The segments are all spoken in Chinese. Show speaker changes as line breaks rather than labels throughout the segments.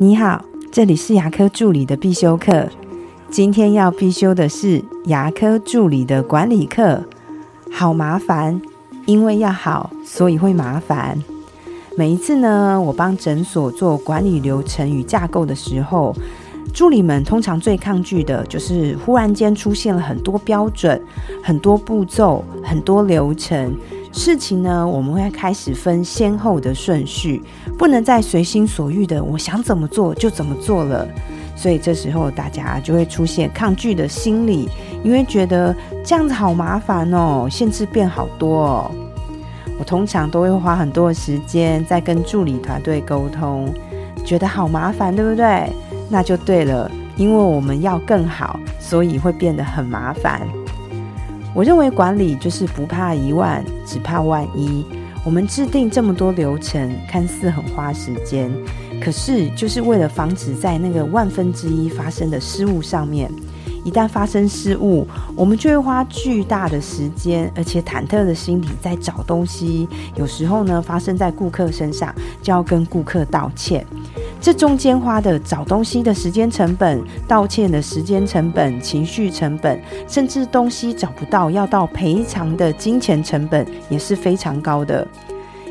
你好，这里是牙科助理的必修课。今天要必修的是牙科助理的管理课，好麻烦，因为要好，所以会麻烦。每一次呢，我帮诊所做管理流程与架构的时候，助理们通常最抗拒的就是忽然间出现了很多标准、很多步骤、很多流程。事情呢，我们会开始分先后的顺序，不能再随心所欲的，我想怎么做就怎么做了。所以这时候大家就会出现抗拒的心理，因为觉得这样子好麻烦哦，限制变好多哦。我通常都会花很多时间在跟助理团队沟通，觉得好麻烦，对不对？那就对了，因为我们要更好，所以会变得很麻烦。我认为管理就是不怕一万，只怕万一。我们制定这么多流程，看似很花时间，可是就是为了防止在那个万分之一发生的失误上面。一旦发生失误，我们就会花巨大的时间，而且忐忑的心理在找东西。有时候呢，发生在顾客身上，就要跟顾客道歉。这中间花的找东西的时间成本、道歉的时间成本、情绪成本，甚至东西找不到要到赔偿的金钱成本也是非常高的。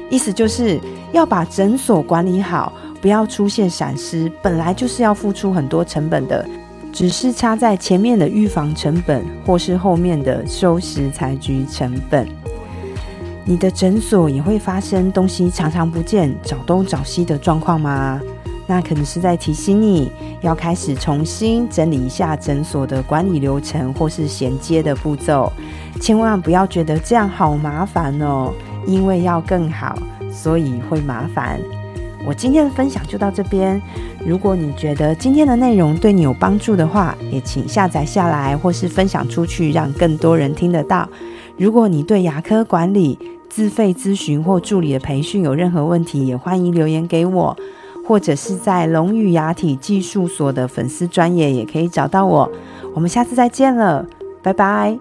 意思就是要把诊所管理好，不要出现闪失，本来就是要付出很多成本的，只是差在前面的预防成本，或是后面的收拾残局成本。你的诊所也会发生东西常常不见、找东找西的状况吗？那可能是在提醒你要开始重新整理一下诊所的管理流程或是衔接的步骤，千万不要觉得这样好麻烦哦，因为要更好，所以会麻烦。我今天的分享就到这边，如果你觉得今天的内容对你有帮助的话，也请下载下来或是分享出去，让更多人听得到。如果你对牙科管理自费咨询或助理的培训有任何问题，也欢迎留言给我。或者是在龙语牙体技术所的粉丝专业也可以找到我。我们下次再见了，拜拜。